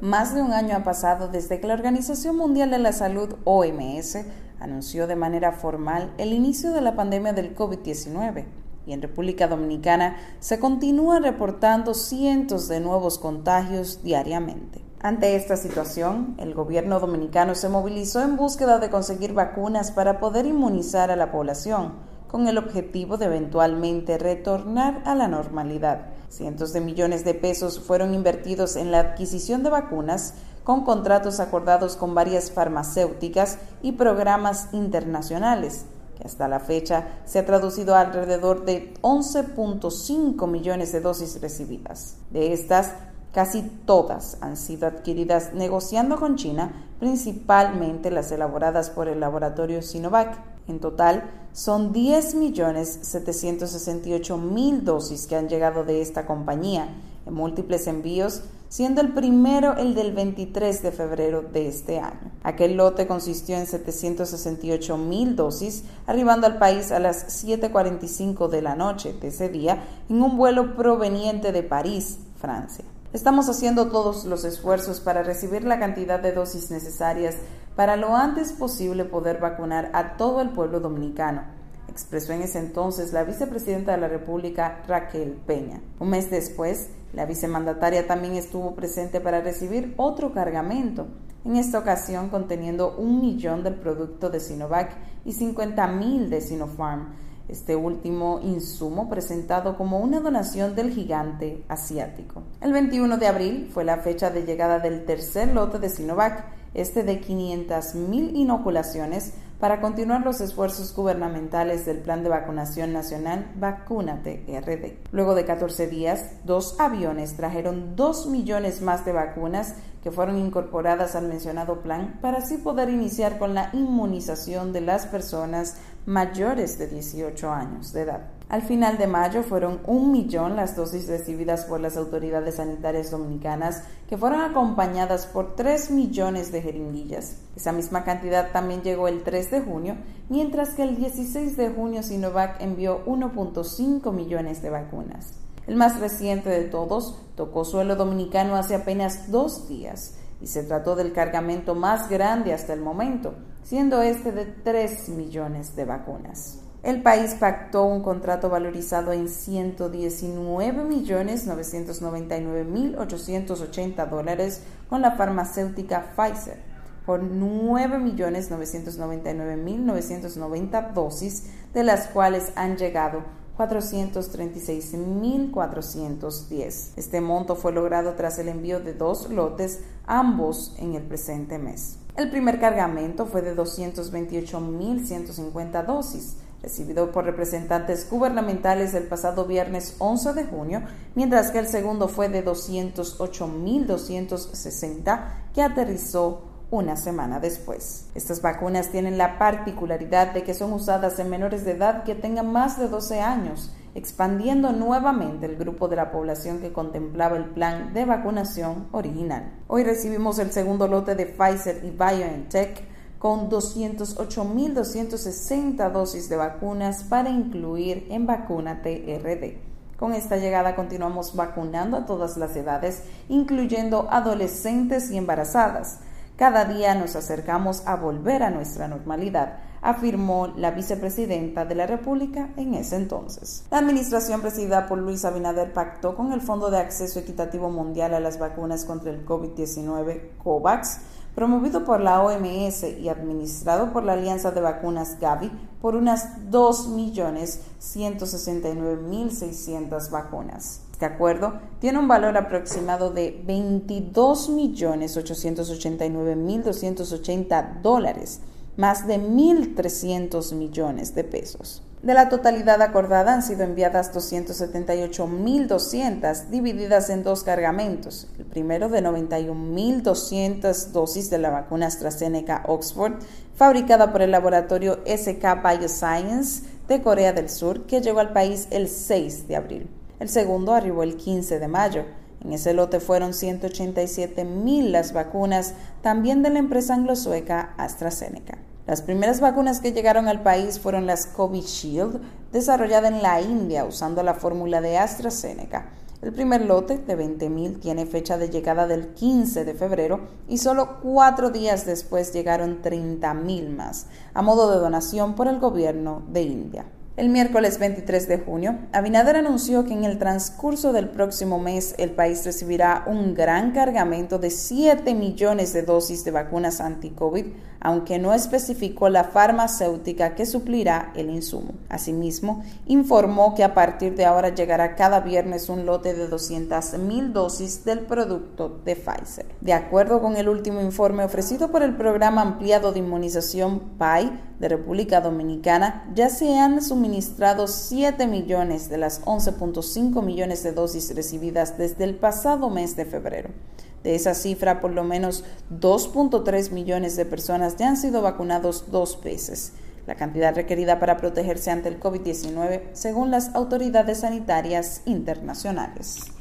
Más de un año ha pasado desde que la Organización Mundial de la Salud, OMS, anunció de manera formal el inicio de la pandemia del COVID-19 y en República Dominicana se continúan reportando cientos de nuevos contagios diariamente. Ante esta situación, el gobierno dominicano se movilizó en búsqueda de conseguir vacunas para poder inmunizar a la población, con el objetivo de eventualmente retornar a la normalidad. Cientos de millones de pesos fueron invertidos en la adquisición de vacunas con contratos acordados con varias farmacéuticas y programas internacionales, que hasta la fecha se ha traducido alrededor de 11.5 millones de dosis recibidas. De estas, Casi todas han sido adquiridas negociando con China, principalmente las elaboradas por el laboratorio Sinovac. En total, son 10.768.000 dosis que han llegado de esta compañía en múltiples envíos, siendo el primero el del 23 de febrero de este año. Aquel lote consistió en 768.000 dosis, arribando al país a las 7.45 de la noche de ese día en un vuelo proveniente de París, Francia. Estamos haciendo todos los esfuerzos para recibir la cantidad de dosis necesarias para lo antes posible poder vacunar a todo el pueblo dominicano, expresó en ese entonces la vicepresidenta de la República, Raquel Peña. Un mes después, la vicemandataria también estuvo presente para recibir otro cargamento, en esta ocasión conteniendo un millón del producto de Sinovac y 50 mil de Sinopharm este último insumo presentado como una donación del gigante asiático. El 21 de abril fue la fecha de llegada del tercer lote de Sinovac, este de 500.000 inoculaciones para continuar los esfuerzos gubernamentales del Plan de Vacunación Nacional Vacúnate RD. Luego de 14 días, dos aviones trajeron 2 millones más de vacunas que fueron incorporadas al mencionado plan para así poder iniciar con la inmunización de las personas mayores de 18 años de edad. Al final de mayo fueron un millón las dosis recibidas por las autoridades sanitarias dominicanas, que fueron acompañadas por 3 millones de jeringuillas. Esa misma cantidad también llegó el 3 de junio, mientras que el 16 de junio Sinovac envió 1.5 millones de vacunas. El más reciente de todos tocó suelo dominicano hace apenas dos días y se trató del cargamento más grande hasta el momento, siendo este de 3 millones de vacunas. El país pactó un contrato valorizado en 119.999.880 dólares con la farmacéutica Pfizer por 9.999.990 dosis, de las cuales han llegado 436.410. Este monto fue logrado tras el envío de dos lotes, ambos en el presente mes. El primer cargamento fue de 228.150 dosis, recibido por representantes gubernamentales el pasado viernes 11 de junio, mientras que el segundo fue de 208.260 que aterrizó una semana después. Estas vacunas tienen la particularidad de que son usadas en menores de edad que tengan más de 12 años, expandiendo nuevamente el grupo de la población que contemplaba el plan de vacunación original. Hoy recibimos el segundo lote de Pfizer y BioNTech con 208.260 dosis de vacunas para incluir en vacuna TRD. Con esta llegada continuamos vacunando a todas las edades, incluyendo adolescentes y embarazadas. Cada día nos acercamos a volver a nuestra normalidad, afirmó la vicepresidenta de la República en ese entonces. La administración presidida por Luis Abinader pactó con el Fondo de Acceso Equitativo Mundial a las Vacunas contra el COVID-19, COVAX, promovido por la OMS y administrado por la Alianza de Vacunas Gavi por unas 2.169.600 vacunas. Este acuerdo tiene un valor aproximado de 22.889.280 dólares, más de 1.300 millones de pesos. De la totalidad acordada han sido enviadas 278.200, divididas en dos cargamentos. Primero de 91.200 dosis de la vacuna AstraZeneca Oxford, fabricada por el laboratorio SK Bioscience de Corea del Sur, que llegó al país el 6 de abril. El segundo arribó el 15 de mayo. En ese lote fueron 187.000 las vacunas, también de la empresa anglo-sueca AstraZeneca. Las primeras vacunas que llegaron al país fueron las Covishield, desarrollada en la India usando la fórmula de AstraZeneca. El primer lote de 20.000 tiene fecha de llegada del 15 de febrero y solo cuatro días después llegaron 30.000 más, a modo de donación por el gobierno de India. El miércoles 23 de junio, Abinader anunció que en el transcurso del próximo mes el país recibirá un gran cargamento de 7 millones de dosis de vacunas anti-COVID, aunque no especificó la farmacéutica que suplirá el insumo. Asimismo, informó que a partir de ahora llegará cada viernes un lote de 200.000 dosis del producto de Pfizer. De acuerdo con el último informe ofrecido por el Programa Ampliado de Inmunización PAI de República Dominicana, ya se han suministrado 7 millones de las 11.5 millones de dosis recibidas desde el pasado mes de febrero. De esa cifra, por lo menos 2.3 millones de personas ya han sido vacunados dos veces, la cantidad requerida para protegerse ante el COVID-19 según las autoridades sanitarias internacionales.